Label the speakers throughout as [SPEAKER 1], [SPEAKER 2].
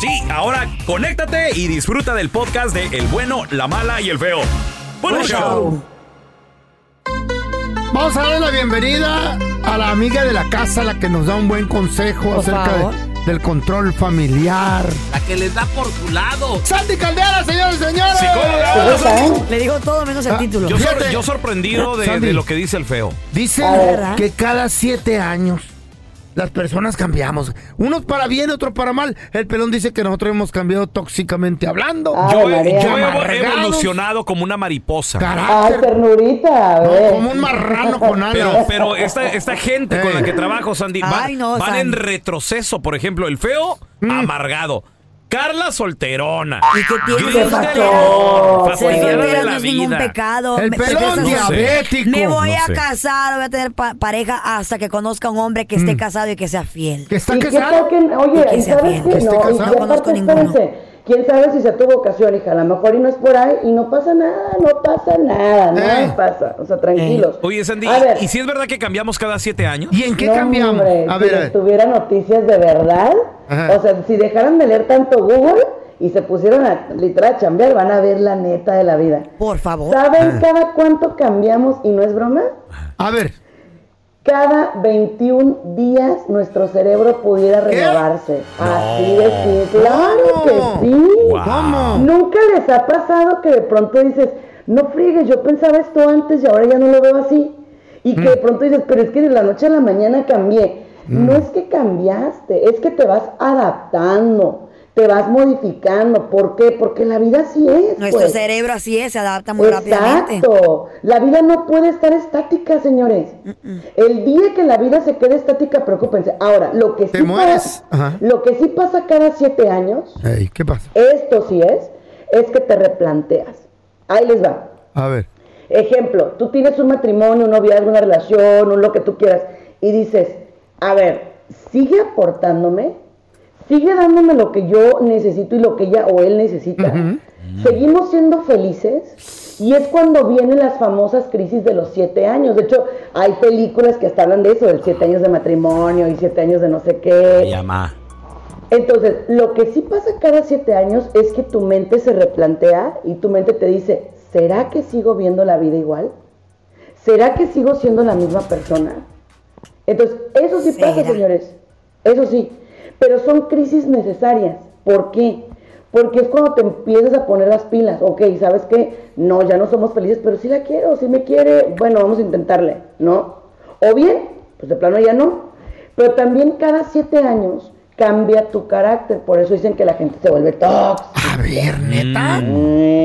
[SPEAKER 1] Sí, ahora conéctate y disfruta del podcast de El bueno, la mala y el feo. ¡Buen show!
[SPEAKER 2] Vamos a darle la bienvenida a la amiga de la casa, la que nos da un buen consejo
[SPEAKER 3] Por
[SPEAKER 2] acerca
[SPEAKER 3] favor.
[SPEAKER 2] de- del control familiar.
[SPEAKER 4] La que les da por su lado.
[SPEAKER 2] Sandy Caldera, señores y señores.
[SPEAKER 1] Psicóloga.
[SPEAKER 3] Le digo todo menos el
[SPEAKER 2] Ah,
[SPEAKER 3] título.
[SPEAKER 1] Yo, sor-
[SPEAKER 2] Fíjate.
[SPEAKER 1] yo sorprendido de,
[SPEAKER 2] Sandy.
[SPEAKER 1] de lo que dice el feo.
[SPEAKER 2] Dicen
[SPEAKER 3] ¿verdad?
[SPEAKER 2] que cada siete años las personas cambiamos. Unos para bien, otros para mal. El pelón dice que nosotros hemos cambiado tóxicamente hablando.
[SPEAKER 1] Yo, he- yo he evolucionado como una mariposa.
[SPEAKER 5] Ay,
[SPEAKER 2] Carácter.
[SPEAKER 5] ternurita,
[SPEAKER 2] No, como un marrano con alas.
[SPEAKER 1] Pero, pero esta, esta gente con la que trabajo, Sandy, va-
[SPEAKER 3] Ay, no,
[SPEAKER 1] van
[SPEAKER 3] Sandy.
[SPEAKER 1] en retroceso. Por ejemplo, el feo,
[SPEAKER 2] Mm.
[SPEAKER 1] amargado. Carla solterona.
[SPEAKER 3] ¿Y qué tiene?
[SPEAKER 5] ¿Qué
[SPEAKER 1] de limón,
[SPEAKER 3] Ser soltera
[SPEAKER 1] de
[SPEAKER 3] no
[SPEAKER 1] la
[SPEAKER 3] es ningún pecado.
[SPEAKER 2] El
[SPEAKER 3] Me-
[SPEAKER 2] pelón diabético.
[SPEAKER 3] Me voy
[SPEAKER 1] No
[SPEAKER 3] a
[SPEAKER 1] sé.
[SPEAKER 3] casar, voy a tener pa- pareja hasta que conozca a un hombre que esté casado y que sea fiel.
[SPEAKER 2] Que está
[SPEAKER 5] ¿Y qué
[SPEAKER 2] casado.
[SPEAKER 5] que, oye,
[SPEAKER 3] Y que
[SPEAKER 5] ¿y
[SPEAKER 3] sea
[SPEAKER 5] sabes qué?
[SPEAKER 2] que esté
[SPEAKER 5] No,
[SPEAKER 2] casado.
[SPEAKER 3] No conozco ninguno.
[SPEAKER 5] espérense, quién sabe si se tuvo ocasión, hija, a lo mejor y no es por ahí y no pasa nada, no pasa nada, nada
[SPEAKER 2] Eh.
[SPEAKER 5] pasa, o sea, tranquilos.
[SPEAKER 1] Oye, Sandy,
[SPEAKER 5] a ver,
[SPEAKER 1] ¿y si es verdad que cambiamos cada siete años?
[SPEAKER 2] ¿Y en qué
[SPEAKER 5] no,
[SPEAKER 2] cambiamos?
[SPEAKER 5] hombre,
[SPEAKER 2] a
[SPEAKER 5] si
[SPEAKER 2] ver, a
[SPEAKER 5] les tuviera noticias de verdad,
[SPEAKER 2] Ajá.
[SPEAKER 5] o sea, si dejaran de leer tanto Google y se pusieron a literal a chambear, van a ver la neta de la vida.
[SPEAKER 3] Por favor.
[SPEAKER 5] ¿Saben cada cuánto cambiamos y no es broma?
[SPEAKER 2] A ver.
[SPEAKER 5] Cada 21 días nuestro cerebro pudiera renovarse. Así de simple. Claro que sí.
[SPEAKER 2] ¿Cómo?
[SPEAKER 5] Nunca les ha pasado que de pronto dices, no friegues, yo pensaba esto antes y ahora ya no lo veo así. Y que de pronto dices, pero es que de la noche a la mañana cambié. No es que cambiaste, es que te vas adaptando, te vas modificando. ¿Por qué? Porque la vida así es.
[SPEAKER 3] Nuestro
[SPEAKER 5] pues.
[SPEAKER 3] cerebro así es, se adapta muy rápidamente.
[SPEAKER 5] Exacto. La vida no puede estar estática, señores. El día que la vida se quede estática, preocúpense. Ahora, lo que
[SPEAKER 2] Te
[SPEAKER 5] sí
[SPEAKER 2] mueres.
[SPEAKER 5] pasa, lo que sí pasa cada siete años,
[SPEAKER 2] ¿Qué pasa?
[SPEAKER 5] esto sí es, es que te replanteas. Ahí les va.
[SPEAKER 2] A ver.
[SPEAKER 5] Ejemplo, tú tienes un matrimonio, un noviazgo, una relación, un lo que tú quieras, y dices, a ver, sigue aportándome, sigue dándome lo que yo necesito y lo que ella o él necesita. Seguimos siendo felices. Y es cuando vienen las famosas crisis de los siete años. De hecho, hay películas que hasta hablan de eso, del siete años de matrimonio y siete años de no sé qué.
[SPEAKER 1] Llama.
[SPEAKER 5] Entonces, lo que sí pasa cada siete años es que tu mente se replantea y tu mente te dice, ¿será que sigo viendo la vida igual? ¿Será que sigo siendo la misma persona? Entonces, eso sí pasa, señores. Eso sí. Pero son crisis necesarias. ¿Por qué? Porque es cuando te empiezas a poner las pilas. Ok, ¿sabes qué? No, ya no somos felices, pero sí la quiero, sí me quiere. Bueno, vamos a intentarle, ¿no? O bien, pues de plano ya no. Pero también cada siete años cambia tu carácter. Por eso dicen que la gente se vuelve tóxica.
[SPEAKER 2] A ver, neta.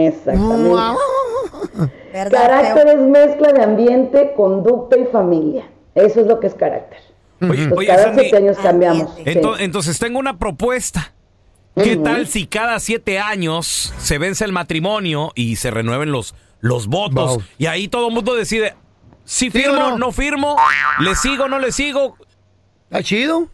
[SPEAKER 5] Exactamente.
[SPEAKER 2] Wow.
[SPEAKER 3] ¿Verdad,
[SPEAKER 5] Carácter es mezcla de ambiente, conducta y familia. Eso es lo que es carácter.
[SPEAKER 1] Oye,
[SPEAKER 5] Pues
[SPEAKER 1] oye,
[SPEAKER 5] cada
[SPEAKER 1] Sandy,
[SPEAKER 5] siete años cambiamos. sí.
[SPEAKER 1] entonces tengo una propuesta. ¿Qué tal si cada siete años se vence el matrimonio y se renueven los, los votos?
[SPEAKER 2] Wow.
[SPEAKER 1] Y ahí todo el mundo decide, si
[SPEAKER 2] ¿Sí o
[SPEAKER 1] firmo,
[SPEAKER 2] no?
[SPEAKER 1] no? firmo, le sigo, no le sigo.
[SPEAKER 2] ¿Está chido?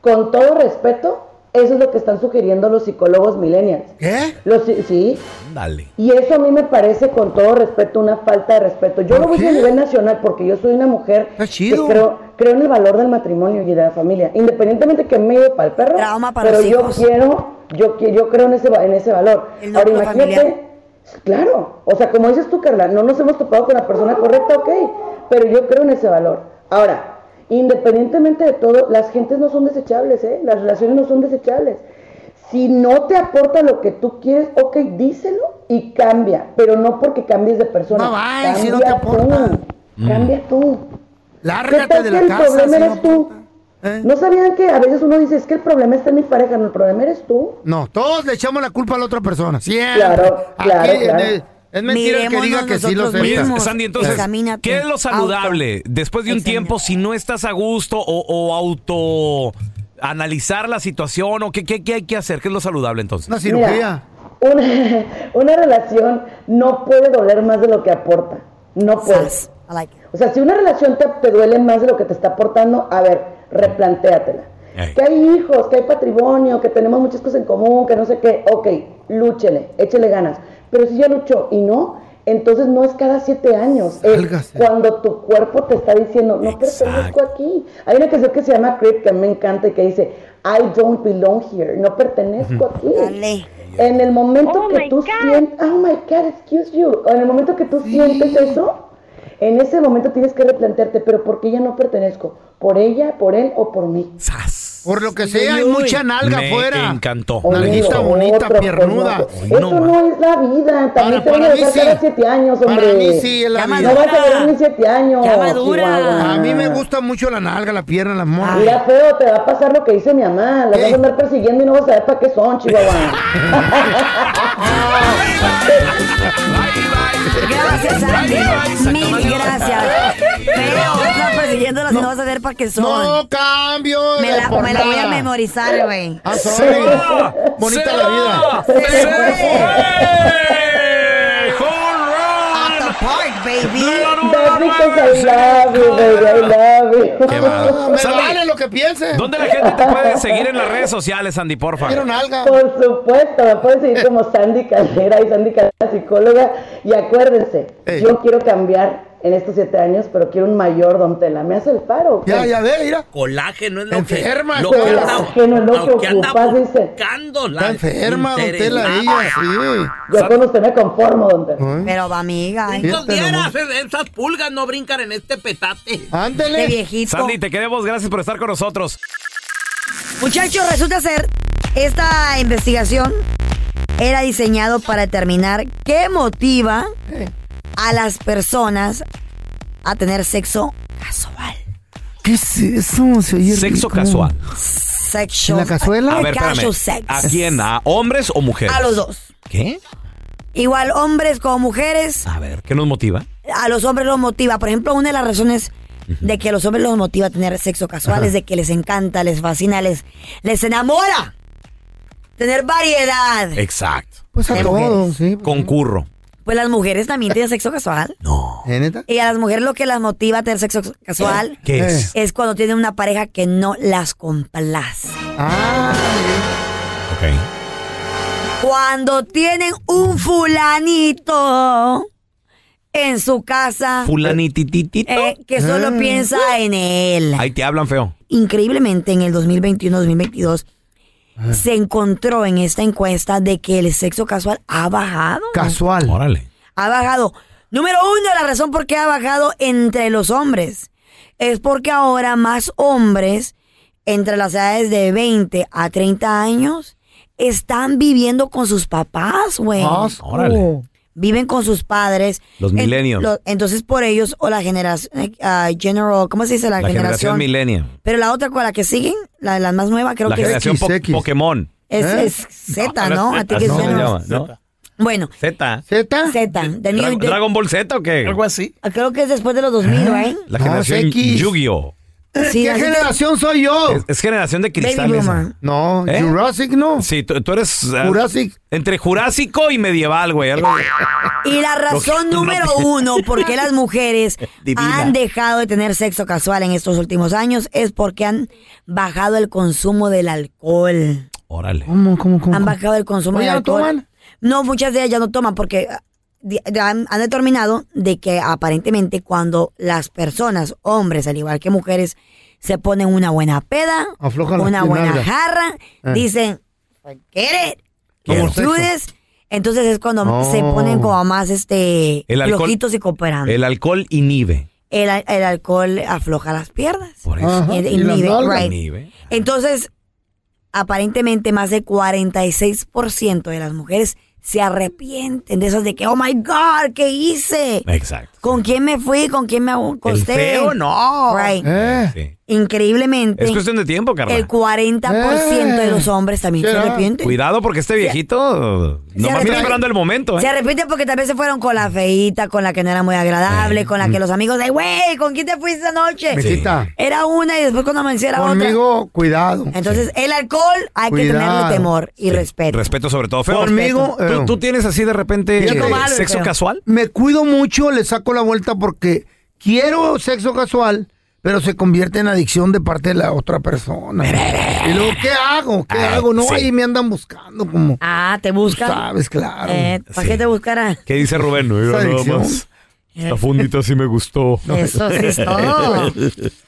[SPEAKER 5] Con todo respeto, eso es lo que están sugiriendo los psicólogos millennials.
[SPEAKER 2] ¿Qué?
[SPEAKER 5] Los, sí,
[SPEAKER 1] Dale.
[SPEAKER 5] y eso a mí me parece con todo respeto una falta de respeto. Yo
[SPEAKER 2] ¿Por
[SPEAKER 5] lo voy a nivel nacional porque yo soy una mujer
[SPEAKER 2] Está
[SPEAKER 5] que
[SPEAKER 2] chido.
[SPEAKER 5] creo, creo en el valor del matrimonio y de la familia. Independientemente que me ido para el perro,
[SPEAKER 3] Trauma para
[SPEAKER 5] pero
[SPEAKER 3] los
[SPEAKER 5] yo
[SPEAKER 3] hijos.
[SPEAKER 5] quiero, yo, yo creo en ese, va- en ese valor.
[SPEAKER 3] El
[SPEAKER 5] Ahora imagínate,
[SPEAKER 3] familiar.
[SPEAKER 5] claro, o sea, como dices tú, Carla, no nos hemos topado con la persona correcta, ok, pero yo creo en ese valor. Ahora, independientemente de todo, las gentes no son desechables, ¿eh? Las relaciones no son desechables. Si no te aporta lo que tú quieres, ok, díselo y cambia, pero no porque cambies de persona.
[SPEAKER 2] Bye, bye, si no
[SPEAKER 5] Cambia
[SPEAKER 2] te aporta.
[SPEAKER 5] tú, Cambia tú. ¿Qué
[SPEAKER 2] Lárgate de
[SPEAKER 5] que
[SPEAKER 2] la
[SPEAKER 5] el
[SPEAKER 2] casa.
[SPEAKER 5] problema
[SPEAKER 2] si no
[SPEAKER 5] eres tú?
[SPEAKER 2] ¿Eh?
[SPEAKER 5] ¿No sabían que a veces uno dice, es que el problema está en mi pareja? No, el problema eres tú.
[SPEAKER 2] No, todos le echamos la culpa a la otra persona. Siempre.
[SPEAKER 5] Claro, claro,
[SPEAKER 2] Aquí,
[SPEAKER 5] claro.
[SPEAKER 2] Es mentira el que diga que sí lo.
[SPEAKER 1] Oye,
[SPEAKER 3] mismos.
[SPEAKER 1] Sandy, entonces,
[SPEAKER 3] Examínate.
[SPEAKER 1] ¿qué es lo saludable? Después de un
[SPEAKER 3] Examínate.
[SPEAKER 1] tiempo, si no estás a gusto o, o auto analizar la situación o qué, qué, qué hay que hacer, ¿qué es lo saludable entonces?
[SPEAKER 2] Una cirugía.
[SPEAKER 5] Mira, una, una relación no puede doler más de lo que aporta. No puede.
[SPEAKER 3] Sas. I like it.
[SPEAKER 5] O sea, si una relación te, te duele más de lo que te está aportando, a ver, replantéatela. Que hay hijos, que hay patrimonio, que tenemos muchas cosas en común, que no sé qué. Ok, lúchele, échele ganas. Pero si ya luchó y no, entonces no es cada siete años. Es cuando tu cuerpo te está diciendo, no pertenezco aquí. Hay una canción que se llama Creep que a mí me encanta y que dice, I don't belong here. No pertenezco aquí.
[SPEAKER 3] Dale.
[SPEAKER 5] En el momento
[SPEAKER 6] Oh
[SPEAKER 5] que tú sientes, oh my God, excuse you, en el momento que tú sientes eso, en ese momento tienes que replantearte, pero ¿por qué ya no pertenezco? ¿Por ella, por él o por mí?
[SPEAKER 1] ¡Sas!
[SPEAKER 2] Por lo que sea, hay mucha nalga
[SPEAKER 1] Me
[SPEAKER 2] afuera.
[SPEAKER 1] encantó.
[SPEAKER 5] Oye,
[SPEAKER 2] Nalguita bonita,
[SPEAKER 5] otro,
[SPEAKER 2] piernuda.
[SPEAKER 5] pues,
[SPEAKER 1] Ay,
[SPEAKER 5] Eso
[SPEAKER 1] no,
[SPEAKER 5] no, es la vida, también
[SPEAKER 2] Para-
[SPEAKER 5] te van a
[SPEAKER 2] para mí sí.
[SPEAKER 5] cada siete años, hombre.
[SPEAKER 2] Para mí sí es la
[SPEAKER 3] Ya
[SPEAKER 2] vida.
[SPEAKER 5] No vas a durar ni siete años.
[SPEAKER 3] Ya madura.
[SPEAKER 5] Chihuahua.
[SPEAKER 2] A mí me gusta mucho la nalga, la pierna, la mona.
[SPEAKER 5] Mira, feo, te va a pasar lo que dice mi mamá. Las
[SPEAKER 2] ¿Qué?
[SPEAKER 5] vas a andar persiguiendo y no vas a saber para qué son, Chihuahua.
[SPEAKER 3] Gracias, Sandy. Mil gracias. Pero y no vas a ver para qué son.
[SPEAKER 2] No cambio.
[SPEAKER 3] me, la, me la voy a memorizar, güey.
[SPEAKER 2] Ah, sorry. Bonita la vida.
[SPEAKER 1] ¡Se
[SPEAKER 3] Se
[SPEAKER 1] fue!
[SPEAKER 3] fue.
[SPEAKER 1] ¡Home
[SPEAKER 3] At the park, baby.
[SPEAKER 1] run!
[SPEAKER 5] That's because I love you, baby, I love you.
[SPEAKER 1] Qué
[SPEAKER 2] No,
[SPEAKER 1] bárbaro.
[SPEAKER 2] me
[SPEAKER 1] Sandy,
[SPEAKER 2] vale lo que piense.
[SPEAKER 1] ¿Dónde la gente te puede seguir en las redes sociales, Sandy, porfa?
[SPEAKER 2] Quiero nalga.
[SPEAKER 5] Por supuesto, me pueden seguir como Sandy Caldera y Sandy Caldera psicóloga. Y acuérdense,
[SPEAKER 2] Ey.
[SPEAKER 5] yo quiero cambiar en estos siete años, pero quiero un mayor Don Tela. ¿Me hace el paro?
[SPEAKER 2] Ya, ya ve, mira.
[SPEAKER 4] Colágeno es lo
[SPEAKER 2] Enferma,
[SPEAKER 4] que, lo que
[SPEAKER 2] Colágeno
[SPEAKER 5] es lo que
[SPEAKER 4] lo que anda
[SPEAKER 5] ocupas, dice.
[SPEAKER 4] buscando. la
[SPEAKER 2] Está enferma, don Tela, ella, sí.
[SPEAKER 5] Yo con usted me conformo, Don Tela.
[SPEAKER 3] Pero va, amiga.
[SPEAKER 4] Estos
[SPEAKER 2] Fíjate
[SPEAKER 4] dieras, esas pulgas no brincan en este petate.
[SPEAKER 3] De
[SPEAKER 2] Ándele.
[SPEAKER 3] viejito.
[SPEAKER 1] Sandy, te queremos. Gracias por estar con nosotros.
[SPEAKER 3] Muchachos, resulta ser, esta investigación era diseñado para determinar qué motiva a las personas a tener sexo casual.
[SPEAKER 2] ¿Qué es eso? Se oye
[SPEAKER 1] Sexo
[SPEAKER 2] rico.
[SPEAKER 1] casual.
[SPEAKER 3] Sexo.
[SPEAKER 2] ¿En la cazuela?
[SPEAKER 1] A ver, espérame.
[SPEAKER 3] Sex.
[SPEAKER 1] ¿A quién? ¿A hombres o mujeres?
[SPEAKER 3] A los dos.
[SPEAKER 1] ¿Qué?
[SPEAKER 3] Igual hombres como mujeres,
[SPEAKER 1] A ver, ¿qué nos motiva?
[SPEAKER 3] a los hombres los motiva. Por ejemplo, una de las razones de que a los hombres los motiva a tener sexo casual es de que les encanta, les fascina, les, les enamora. Tener variedad.
[SPEAKER 1] Exacto.
[SPEAKER 2] Pues a todos, sí.
[SPEAKER 1] Concurro.
[SPEAKER 3] Pues las mujeres también tienen sexo casual.
[SPEAKER 1] No.
[SPEAKER 2] ¿Eh, neta?
[SPEAKER 3] Y a las mujeres lo que las motiva a tener sexo casual
[SPEAKER 1] ¿Qué es?
[SPEAKER 3] es cuando tienen una pareja que no las complace.
[SPEAKER 2] Ah,
[SPEAKER 1] Ok.
[SPEAKER 3] Cuando tienen un fulanito en su casa
[SPEAKER 1] Fulanitititito.
[SPEAKER 3] eh, que solo
[SPEAKER 2] Ah.
[SPEAKER 3] piensa en él.
[SPEAKER 1] Ahí te hablan feo.
[SPEAKER 3] Increíblemente en el 2021-2022 se encontró en esta encuesta de que el sexo casual ha bajado.
[SPEAKER 2] casual.
[SPEAKER 1] Órale.
[SPEAKER 3] ha bajado. Número uno, la razón por qué ha bajado entre los hombres es porque ahora más hombres entre las edades de 20 a 30 años están viviendo con sus papás, güey.
[SPEAKER 2] Ah,
[SPEAKER 1] órale.
[SPEAKER 3] Viven con sus padres.
[SPEAKER 1] Los
[SPEAKER 3] En-
[SPEAKER 1] millennials.
[SPEAKER 3] lo- entonces, por ellos, o la generación, ah, general, ¿cómo se dice? La,
[SPEAKER 1] La generación millennial.
[SPEAKER 3] Pero la otra con la que siguen, la, la más nueva, creo
[SPEAKER 1] La
[SPEAKER 3] que es-
[SPEAKER 1] generación po-. Pokémon.
[SPEAKER 3] es,
[SPEAKER 2] ¿Eh?
[SPEAKER 3] es Z, ¿no? A ti que es. Bueno,
[SPEAKER 1] Z.
[SPEAKER 2] ¿Z?
[SPEAKER 3] Z.
[SPEAKER 1] ¿Dragon Ball Z o qué?
[SPEAKER 4] Algo así.
[SPEAKER 3] creo que es después de los 2000, ¿right?
[SPEAKER 1] La
[SPEAKER 2] No,
[SPEAKER 1] generación. Yu-Gi-Oh!
[SPEAKER 3] Sí,
[SPEAKER 2] ¿Qué
[SPEAKER 3] te-
[SPEAKER 2] generación soy yo?
[SPEAKER 1] Es, es generación de
[SPEAKER 3] Baby
[SPEAKER 1] cristal. esa.
[SPEAKER 3] boomer.
[SPEAKER 2] No,
[SPEAKER 1] ¿Eh?
[SPEAKER 2] Jurassic no.
[SPEAKER 1] Sí, tú, tú eres... ah,
[SPEAKER 2] Jurassic.
[SPEAKER 1] Entre jurásico y medieval, güey. Algo...
[SPEAKER 3] Y la razón número uno por qué las mujeres
[SPEAKER 1] Divina.
[SPEAKER 3] han dejado de tener sexo casual en estos últimos años es porque han bajado el consumo del alcohol.
[SPEAKER 1] Órale.
[SPEAKER 2] ¿Cómo, cómo, cómo?
[SPEAKER 3] Han bajado el consumo del
[SPEAKER 2] ¿no
[SPEAKER 3] alcohol.
[SPEAKER 2] toman?
[SPEAKER 3] No, muchas de ellas ya no toman porque han, han determinado de que aparentemente cuando las personas, hombres al igual que mujeres, se ponen una buena peda,
[SPEAKER 2] Aflojan
[SPEAKER 3] una buena jarra,
[SPEAKER 2] Eh.
[SPEAKER 3] dicen,
[SPEAKER 2] sexo.
[SPEAKER 3] this. Entonces es cuando
[SPEAKER 2] Oh.
[SPEAKER 3] se ponen como más este
[SPEAKER 1] El alcohol-
[SPEAKER 3] flojitos y cooperando.
[SPEAKER 1] El alcohol inhibe.
[SPEAKER 3] El, el alcohol afloja las piernas.
[SPEAKER 1] Por eso.
[SPEAKER 2] Ajá,
[SPEAKER 3] inhibe, right.
[SPEAKER 1] Inhibe.
[SPEAKER 3] Entonces, aparentemente más de 46% de las mujeres se arrepienten de esas de que, oh my God, ¿qué hice?
[SPEAKER 1] Exacto.
[SPEAKER 3] ¿Con quién me fui? ¿Con quién me
[SPEAKER 1] El
[SPEAKER 3] acosté?
[SPEAKER 1] feo, no.
[SPEAKER 3] Right.
[SPEAKER 2] Eh.
[SPEAKER 1] Sí.
[SPEAKER 3] Increíblemente,
[SPEAKER 1] Es cuestión de tiempo, Carla.
[SPEAKER 3] el 40% de los hombres también se
[SPEAKER 2] ¿Será?
[SPEAKER 3] arrepienten.
[SPEAKER 1] Cuidado porque este viejito no está
[SPEAKER 3] arrepiente.
[SPEAKER 1] esperando el momento, ¿eh?
[SPEAKER 3] Se arrepienten porque tal vez se fueron con la feíta, con la que no era muy agradable, con la que los amigos de, güey, ¿con quién te fuiste anoche?
[SPEAKER 2] Mijita,
[SPEAKER 3] Era una y después cuando amaneció era otra.
[SPEAKER 2] conmigo, cuidado.
[SPEAKER 3] Entonces, el alcohol hay que tenerle temor y respeto.
[SPEAKER 1] Respeto sobre todo, feo.
[SPEAKER 2] Conmigo,
[SPEAKER 1] ¿Tú,
[SPEAKER 2] eh,
[SPEAKER 1] tú tienes así de repente eh, sexo casual?
[SPEAKER 2] me cuido mucho, le saco la vuelta porque quiero sexo casual, pero se convierte en adicción de parte de la otra persona. y luego, ¿qué hago? ¿Qué hago? No,
[SPEAKER 1] sí.
[SPEAKER 2] ahí me andan buscando como...
[SPEAKER 3] Ah, te buscan.
[SPEAKER 2] sabes, claro.
[SPEAKER 3] Eh, ¿Para
[SPEAKER 1] Sí.
[SPEAKER 3] qué te buscará?
[SPEAKER 1] ¿Qué dice Rubén? No,
[SPEAKER 2] Esa
[SPEAKER 1] nada más. La fundita sí me gustó.
[SPEAKER 3] Eso sí es todo.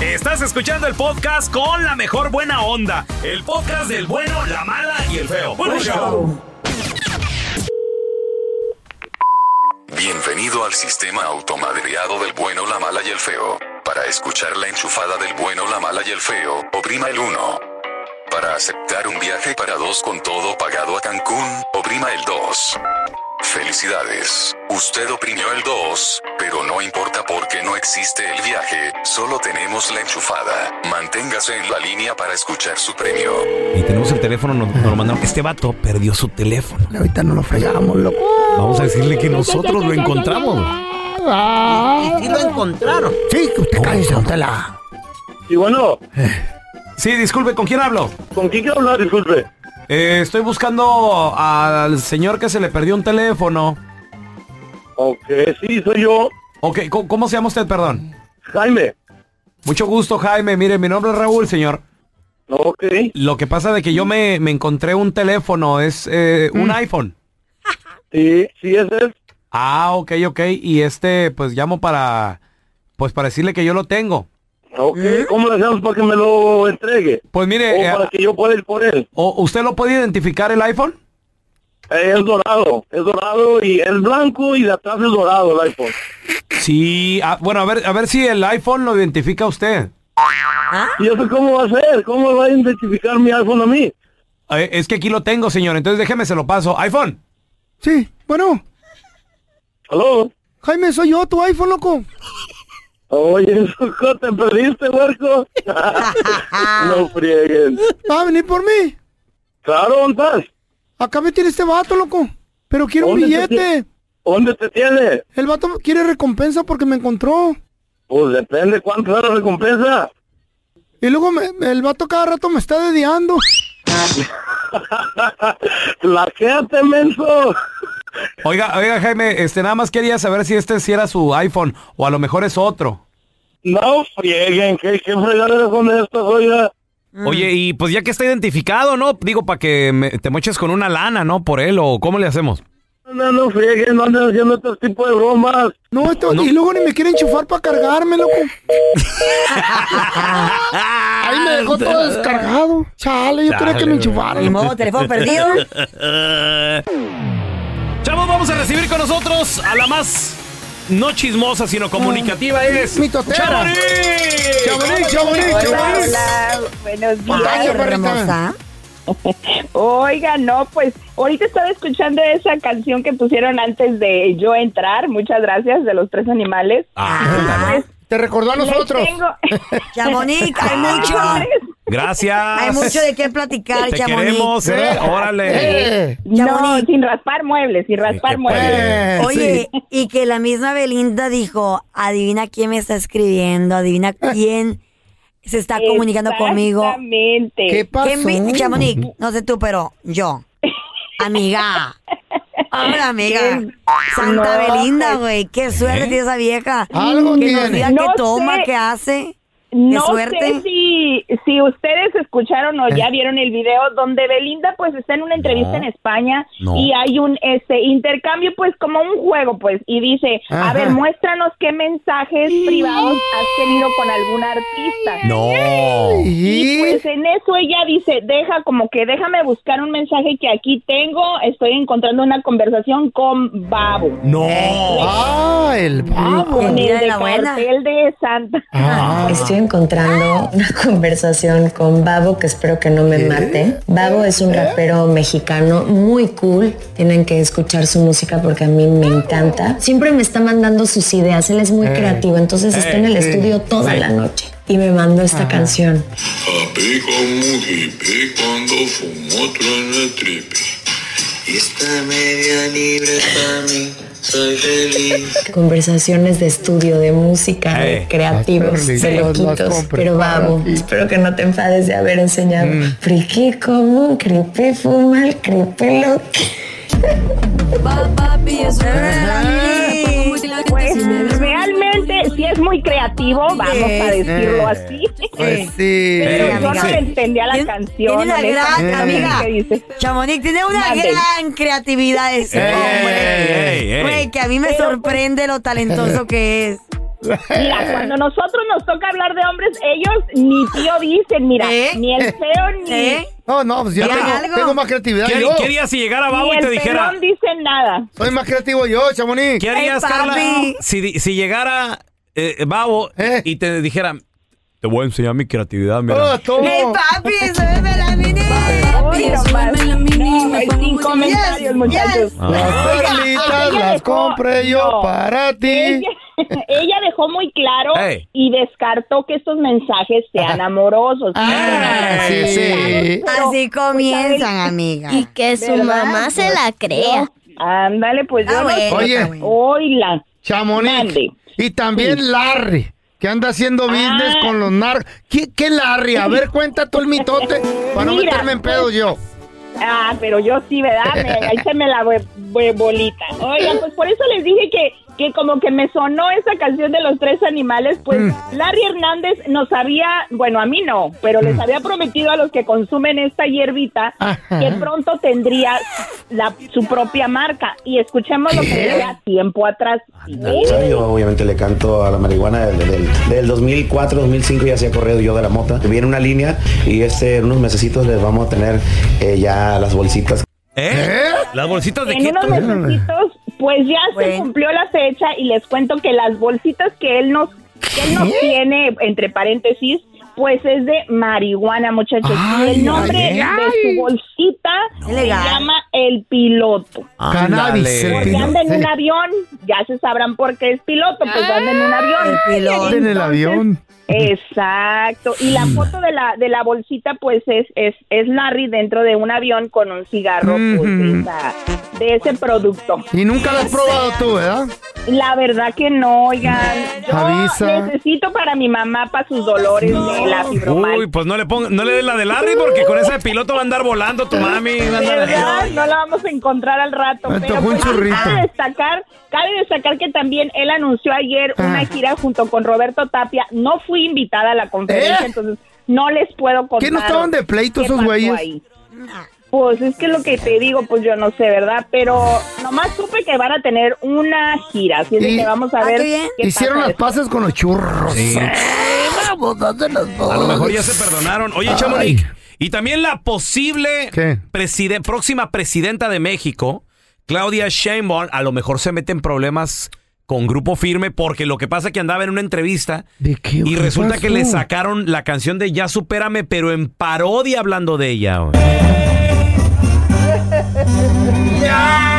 [SPEAKER 1] Estás escuchando el podcast con la mejor buena onda. El podcast del bueno, la mala y el feo. Bueno, show.
[SPEAKER 7] Bienvenido al sistema automadreado del bueno, la mala y el feo. Para escuchar la enchufada del bueno, la mala y el feo, oprima el 1. Para aceptar un viaje para dos con todo pagado a Cancún, oprima el 2. Felicidades, usted oprimió el 2, pero no importa porque no existe el viaje, solo tenemos la enchufada. Manténgase en la línea para escuchar su premio.
[SPEAKER 1] Y tenemos el teléfono, nos, nos lo mandaron. Este vato perdió su teléfono.
[SPEAKER 2] Ahorita no lo fregamos, loco.
[SPEAKER 1] Vamos a decirle que nosotros lo encontramos.
[SPEAKER 4] Y sí lo encontraron.
[SPEAKER 2] Sí, que usted cállese, don Tela.
[SPEAKER 8] Y bueno,
[SPEAKER 1] Sí, disculpe, ¿con quién hablo?
[SPEAKER 8] ¿con quién quiero hablar? Disculpe.
[SPEAKER 1] Eh, estoy buscando al señor que se le perdió un teléfono.
[SPEAKER 8] Ok, sí, soy yo,
[SPEAKER 1] Ok, ¿cómo, cómo se llama usted, perdón?
[SPEAKER 8] Jaime.
[SPEAKER 1] Mucho gusto, Jaime. Mire, mi nombre es Raúl, señor.
[SPEAKER 8] Ok,
[SPEAKER 1] Lo que pasa de que yo me, me encontré un teléfono, es eh, un iPhone.
[SPEAKER 8] sí, sí, ese es.
[SPEAKER 1] Ah, ok, ok. Y este, pues llamo para, pues para decirle que yo lo tengo.
[SPEAKER 8] Ok, ¿cómo le hacemos para que me lo entregue?
[SPEAKER 1] Pues
[SPEAKER 8] O
[SPEAKER 1] mire, eh,
[SPEAKER 8] para que yo pueda ir por él.
[SPEAKER 1] o- ¿usted lo puede identificar el iPhone?
[SPEAKER 8] Eh, es dorado, es dorado y es blanco y de atrás es dorado el iPhone.
[SPEAKER 1] Sí, ah, bueno, a ver, a ver si el iPhone lo identifica usted.
[SPEAKER 8] ¿Y eso cómo va a ser? ¿Cómo va a identificar mi iPhone a mí?
[SPEAKER 1] Eh, es que aquí lo tengo, señor. Entonces déjeme, se lo paso. iPhone.
[SPEAKER 2] Sí, bueno.
[SPEAKER 8] ¿Aló?
[SPEAKER 2] Jaime, soy yo, tu iPhone, loco.
[SPEAKER 8] Oye, te perdiste, huerco. no frieguen.
[SPEAKER 2] ¿Va a venir por mí?
[SPEAKER 8] Claro, ¿dónde estás?
[SPEAKER 2] Acá me tiene este vato, loco. Pero quiero un
[SPEAKER 8] ¿Dónde te
[SPEAKER 2] billete.
[SPEAKER 8] ¿Dónde te tiene?
[SPEAKER 2] El vato quiere recompensa porque me encontró.
[SPEAKER 8] Pues depende cuánto es la recompensa.
[SPEAKER 2] Y luego me- el vato cada rato me está dediando.
[SPEAKER 8] Laquéate, menso.
[SPEAKER 1] Oiga, oiga, Jaime, este, nada más quería saber si este sí era su iPhone o a lo mejor es otro.
[SPEAKER 8] No frieguen, ¿qué, qué fregaderas son estas, oiga?
[SPEAKER 1] Oye, y pues ya que está identificado, ¿no? Digo, para que me- te moches con una lana, ¿no? Por él, o ¿cómo le hacemos?
[SPEAKER 8] No, no frieguen, no anden haciendo este tipo de bromas.
[SPEAKER 2] No, esto, y luego ni me quiere enchufar para cargarme, loco. Ahí me dejó todo descargado. Chale, yo quería que me enchufara.
[SPEAKER 3] Ni modo, teléfono perdido.
[SPEAKER 1] Chavos, vamos a recibir con nosotros a la más no chismosa, sino comunicativa es...
[SPEAKER 2] Mi totera.
[SPEAKER 1] ¡Chamonix!
[SPEAKER 2] Chamonix, Chamonix,
[SPEAKER 9] Hola,
[SPEAKER 2] Chamonix.
[SPEAKER 9] hola, buenos días.
[SPEAKER 3] Hermosa.
[SPEAKER 9] Oiga, no, pues ahorita estaba escuchando esa canción que pusieron antes de yo entrar, muchas gracias, de los tres animales.
[SPEAKER 2] Ah, Te recordó a nosotros.
[SPEAKER 9] tengo-
[SPEAKER 3] Chamonix, hay mucho.
[SPEAKER 1] Gracias.
[SPEAKER 3] Hay mucho de qué platicar,
[SPEAKER 1] Te
[SPEAKER 3] Chamonix.
[SPEAKER 1] queremos, ¿eh? Órale.
[SPEAKER 2] Eh,
[SPEAKER 9] No, sin raspar muebles, sin raspar muebles.
[SPEAKER 2] eh,
[SPEAKER 3] Oye, y que la misma Belinda dijo, adivina quién me está escribiendo, adivina quién se está comunicando conmigo.
[SPEAKER 9] Exactamente.
[SPEAKER 2] ¿Qué pasó?
[SPEAKER 3] ¿Qué mi- Chamonix, no sé tú, pero yo. Amiga. Hola, amiga. Santa
[SPEAKER 9] No,
[SPEAKER 3] Belinda,
[SPEAKER 9] pues.
[SPEAKER 3] güey. Qué suerte tiene esa vieja.
[SPEAKER 2] Algo
[SPEAKER 3] que nos
[SPEAKER 2] tiene.
[SPEAKER 3] diga
[SPEAKER 9] No
[SPEAKER 3] qué toma,
[SPEAKER 9] sé.
[SPEAKER 3] qué hace.
[SPEAKER 9] No
[SPEAKER 3] suerte.
[SPEAKER 9] sé si, si ustedes escucharon o ya vieron el video donde Belinda pues está en una entrevista
[SPEAKER 1] No.
[SPEAKER 9] en España
[SPEAKER 1] No.
[SPEAKER 9] y hay un este intercambio pues como un juego pues y dice,
[SPEAKER 2] Ajá.
[SPEAKER 9] a ver, muéstranos qué mensajes privados has tenido con algún artista.
[SPEAKER 1] No.
[SPEAKER 9] Y
[SPEAKER 2] ¿Y?
[SPEAKER 9] pues en eso ella dice, deja como que déjame buscar un mensaje que aquí tengo, estoy encontrando una conversación con Babo.
[SPEAKER 1] No.
[SPEAKER 2] Ah, el babo.
[SPEAKER 9] Con el
[SPEAKER 3] de
[SPEAKER 9] cartel de Santa.
[SPEAKER 2] Ah.
[SPEAKER 10] Estoy encontrando una conversación con Babo que espero que no me mate. Babo es un rapero mexicano muy cool. Tienen que escuchar su música porque a mí me encanta. Siempre me está mandando sus ideas. Él es muy creativo, entonces está en el estudio toda la noche. Y me mandó esta canción.
[SPEAKER 11] Happy como hippie cuando fumo otro en el tripe. Y esta media libre para mí, soy feliz.
[SPEAKER 10] Conversaciones de estudio, de música, de
[SPEAKER 1] Eh.
[SPEAKER 10] creativos,
[SPEAKER 2] compré
[SPEAKER 10] Pero
[SPEAKER 2] ti.
[SPEAKER 10] espero que no te enfades de haber enseñado. Friki como un creepy, fuma el creepy loco.
[SPEAKER 9] Muy creativo, vamos a decirlo así.
[SPEAKER 2] Pues sí.
[SPEAKER 9] Pero
[SPEAKER 1] Eh,
[SPEAKER 9] yo no
[SPEAKER 1] sí.
[SPEAKER 9] le entendía la canción.
[SPEAKER 3] Tiene una gran, amiga. Chamonix tiene una gran creatividad ese hombre.
[SPEAKER 1] ey, ey.
[SPEAKER 3] Güey, que a mí me
[SPEAKER 9] Pero, pues,
[SPEAKER 3] sorprende lo talentoso que es.
[SPEAKER 9] Mira, cuando nosotros nos toca hablar de hombres, ellos ni tío dicen, mira,
[SPEAKER 3] ¿Eh?
[SPEAKER 9] ni el feo ni,
[SPEAKER 3] ¿Eh?
[SPEAKER 2] No, no, pues yo
[SPEAKER 3] Diga
[SPEAKER 2] tengo, tengo más creatividad
[SPEAKER 1] ¿Qué,
[SPEAKER 2] yo.
[SPEAKER 1] qué harías si llegara Babo y te dijera...
[SPEAKER 9] pelón dicen nada.
[SPEAKER 2] Soy más creativo yo, Chamonix.
[SPEAKER 1] ¿Qué harías,
[SPEAKER 3] Ey,
[SPEAKER 1] Carla, si, si llegara eh, Babo
[SPEAKER 2] Eh.
[SPEAKER 1] y te dijera... Te voy a enseñar mi creatividad, mira.
[SPEAKER 2] Oh, toma.
[SPEAKER 3] ¡Hey, papi! ¡Súbeme la mini!
[SPEAKER 9] Uy, nomás. No, sin comentarios,
[SPEAKER 3] Yes,
[SPEAKER 9] muchachos.
[SPEAKER 2] Las perlitas las
[SPEAKER 9] dejó-
[SPEAKER 2] compré yo
[SPEAKER 9] no.
[SPEAKER 2] para ti.
[SPEAKER 9] Ella, ella dejó muy claro y descartó que estos mensajes sean amorosos.
[SPEAKER 2] Ah, sí, sí.
[SPEAKER 9] Pero,
[SPEAKER 3] Así comienzan, amiga.
[SPEAKER 12] Y que su
[SPEAKER 9] ¿Verdad?
[SPEAKER 12] mamá se la crea.
[SPEAKER 9] Ándale, pues yo
[SPEAKER 3] Ah,
[SPEAKER 9] no
[SPEAKER 3] bueno,
[SPEAKER 2] Oye.
[SPEAKER 9] Oíla.
[SPEAKER 2] Chamonix. Y también Larry, que anda haciendo business
[SPEAKER 9] Ah.
[SPEAKER 2] con los nar. ¿Qué, ¿Qué Larry? A ver, cuenta tú el mitote para no meterme en pedo yo.
[SPEAKER 9] Ah, pero yo sí, ¿verdad? Me- ahí se me la bolita. Oigan, pues por eso les dije que, que como que me sonó esa canción de los tres animales, pues
[SPEAKER 2] Mm.
[SPEAKER 9] Larry Hernández nos había, bueno, a mí no, pero les había prometido a los que consumen esta hierbita
[SPEAKER 2] Ajá.
[SPEAKER 9] que pronto tendría la, su propia marca. Y escuchemos lo que decía tiempo atrás. ¿Sí?
[SPEAKER 13] Yo obviamente le canto a la marihuana del, del, del 2004, 2005 ya hacía corrido yo de la mota. Viene una línea y este, en unos mesecitos les vamos a tener eh, ya las bolsitas.
[SPEAKER 1] ¿Eh? ¿Las bolsitas de
[SPEAKER 9] En
[SPEAKER 1] qué?
[SPEAKER 9] unos mesecitos, pues ya se cumplió la fecha y les cuento que las bolsitas que él nos, que él nos tiene, entre paréntesis, Pues es de marihuana, muchachos.
[SPEAKER 2] Ay,
[SPEAKER 9] y el nombre
[SPEAKER 2] ay,
[SPEAKER 9] de su bolsita se llama el piloto.
[SPEAKER 2] Cannabis,
[SPEAKER 9] Porque
[SPEAKER 2] piloto.
[SPEAKER 9] anda en un avión, ya se sabrán por qué es piloto, pues anda en un avión.
[SPEAKER 3] El piloto.
[SPEAKER 2] En el avión.
[SPEAKER 9] Exacto. Y la foto de la de la bolsita, pues es es, es Larry dentro de un avión con un cigarro pues, de, esa- de ese producto.
[SPEAKER 2] Y nunca lo has probado tú, ¿verdad?
[SPEAKER 9] La verdad que no, oigan. Yo
[SPEAKER 2] Avisa.
[SPEAKER 9] necesito para mi mamá para sus dolores de la fibromialgia.
[SPEAKER 1] Uy, pues no le ponga, no le des la de Larry porque con ese piloto va a andar volando tu mami. va a andar-
[SPEAKER 9] ¿Verdad? No la vamos a encontrar al rato.
[SPEAKER 2] Me
[SPEAKER 9] pero
[SPEAKER 2] tocó un
[SPEAKER 9] pues,
[SPEAKER 2] churrito.
[SPEAKER 9] Cabe destacar, cabe destacar que también él anunció ayer una
[SPEAKER 2] Ah.
[SPEAKER 9] gira junto con Roberto Tapia. No fui invitada a la conferencia,
[SPEAKER 2] ¿Eh?
[SPEAKER 9] entonces no les puedo contar.
[SPEAKER 2] ¿Qué no estaban de pleito esos güeyes?
[SPEAKER 9] ahí. Pues es que lo que te digo, pues yo no sé, ¿verdad? Pero nomás supe que van a tener una gira, así es
[SPEAKER 2] Y-
[SPEAKER 9] que vamos a
[SPEAKER 3] Ah,
[SPEAKER 9] ver.
[SPEAKER 3] qué bien.
[SPEAKER 9] qué
[SPEAKER 2] Hicieron
[SPEAKER 9] pasa
[SPEAKER 2] las paces con los churros.
[SPEAKER 1] Sí.
[SPEAKER 2] Vamos,
[SPEAKER 1] A lo mejor ya se perdonaron. Oye, Chamonix, y también la posible preside- próxima presidenta de México, Claudia Sheinbaum, a lo mejor se mete en problemas con Grupo Firme porque lo que pasa es que andaba en una entrevista
[SPEAKER 2] ¿De qué?
[SPEAKER 1] y
[SPEAKER 2] ¿Qué
[SPEAKER 1] resulta que le sacaron la canción de Ya Supérame, pero en parodia hablando de ella.
[SPEAKER 11] Ya,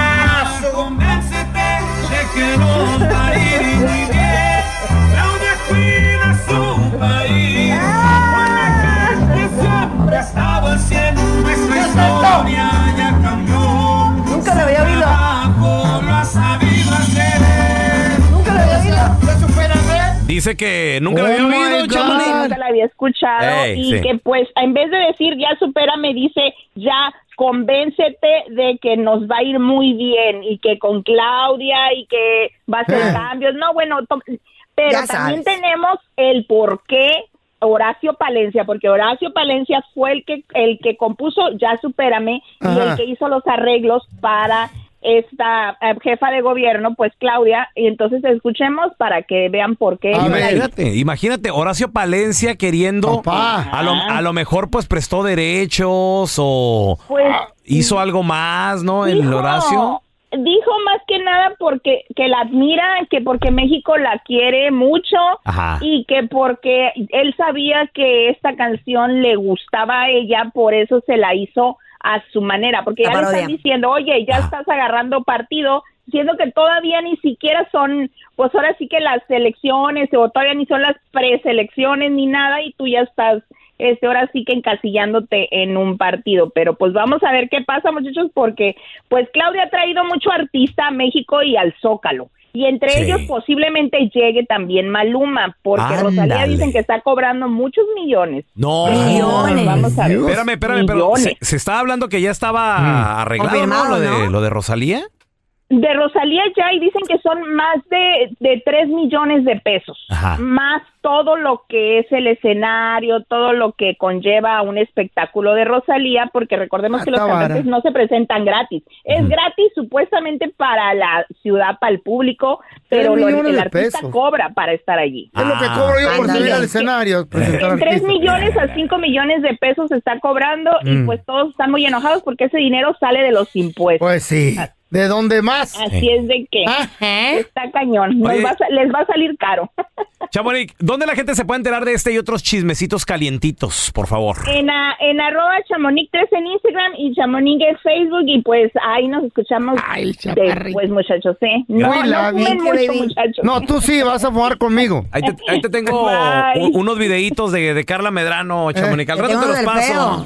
[SPEAKER 1] Dice que nunca la
[SPEAKER 2] Oh
[SPEAKER 1] había
[SPEAKER 2] my
[SPEAKER 1] oído. Chamonix.
[SPEAKER 9] nunca la había escuchado
[SPEAKER 1] Ey,
[SPEAKER 9] y
[SPEAKER 1] sí.
[SPEAKER 9] que pues en vez de decir ya supera me dice ya convéncete de que nos va a ir muy bien y que con Claudia y que va a hacer
[SPEAKER 2] Eh.
[SPEAKER 9] cambios no bueno pero
[SPEAKER 3] Ya
[SPEAKER 9] también
[SPEAKER 3] sabes.
[SPEAKER 9] tenemos el por qué Horacio Palencia, porque Horacio Palencia fue el que el que compuso Ya Supérame y el que hizo los arreglos para esta eh, jefa de gobierno, pues Claudia, y entonces escuchemos para que vean por qué.
[SPEAKER 2] A
[SPEAKER 9] no la
[SPEAKER 2] ver.
[SPEAKER 9] hizo.
[SPEAKER 1] Imagínate, imagínate, Horacio Palencia queriendo
[SPEAKER 2] Papá.
[SPEAKER 1] a lo, a lo mejor pues prestó derechos o
[SPEAKER 9] Pues
[SPEAKER 1] hizo algo más, ¿no? El
[SPEAKER 9] Dijo-
[SPEAKER 1] Horacio.
[SPEAKER 9] Dijo más que nada porque que la admira, que porque México la quiere mucho
[SPEAKER 1] Ajá.
[SPEAKER 9] y que porque él sabía que esta canción le gustaba a ella, por eso se la hizo a su manera, porque ya le están diciendo, oye, ya estás agarrando partido, siendo que todavía ni siquiera son, pues ahora sí que las elecciones o todavía ni son las preselecciones ni nada y tú ya estás este ahora sí que encasillándote en un partido, pero pues vamos a ver qué pasa, muchachos, porque pues Claudia ha traído mucho artista a México y al Zócalo. Y entre
[SPEAKER 1] Sí.
[SPEAKER 9] ellos posiblemente llegue también Maluma, porque
[SPEAKER 1] Ándale.
[SPEAKER 9] Rosalía dicen que está cobrando muchos millones.
[SPEAKER 1] No.
[SPEAKER 3] Millones.
[SPEAKER 9] Vamos a ver.
[SPEAKER 1] Espérame, espérame, pero se, se está hablando que ya estaba arreglado, ¿no?
[SPEAKER 3] Confirmado,
[SPEAKER 1] Lo de,
[SPEAKER 3] ¿no?
[SPEAKER 1] lo de Rosalía.
[SPEAKER 9] De Rosalía ya y dicen que son más de, de 3 millones de pesos.
[SPEAKER 1] Ajá.
[SPEAKER 9] Más todo lo que es el escenario, todo lo que conlleva un espectáculo de Rosalía, porque recordemos
[SPEAKER 2] Ah,
[SPEAKER 9] que los cantantes no se presentan gratis. Es gratis supuestamente para la ciudad, para el público, pero lo- el artista
[SPEAKER 2] pesos.
[SPEAKER 9] cobra para estar allí.
[SPEAKER 2] Es lo que
[SPEAKER 1] Ah,
[SPEAKER 2] cobro yo por
[SPEAKER 3] ándale.
[SPEAKER 2] subir al escenario.
[SPEAKER 9] En 3
[SPEAKER 2] artistas.
[SPEAKER 9] millones a 5 millones de pesos se está cobrando y
[SPEAKER 2] Mm.
[SPEAKER 9] pues todos están muy enojados porque ese dinero sale de los impuestos.
[SPEAKER 2] Pues sí. ¿De dónde más?
[SPEAKER 9] Así es de que está cañón, Nos
[SPEAKER 1] Oye.
[SPEAKER 9] va a sa- les va a salir caro.
[SPEAKER 1] Chamonix, ¿dónde la gente se puede enterar de este y otros chismecitos calientitos, por favor?
[SPEAKER 9] En, a- en arroba chamonix 3 en Instagram y chamonix en Facebook y pues ahí nos escuchamos
[SPEAKER 2] Ay, chaparrito.
[SPEAKER 9] después muchachos, ¿eh? No, no mucho muchachos.
[SPEAKER 2] No, tú sí vas a fumar conmigo.
[SPEAKER 1] Ahí te, ahí te tengo
[SPEAKER 9] Bye.
[SPEAKER 1] unos videitos de, de Carla Medrano, Chamonix. Al
[SPEAKER 3] Te
[SPEAKER 1] rato te los paso.
[SPEAKER 3] feo.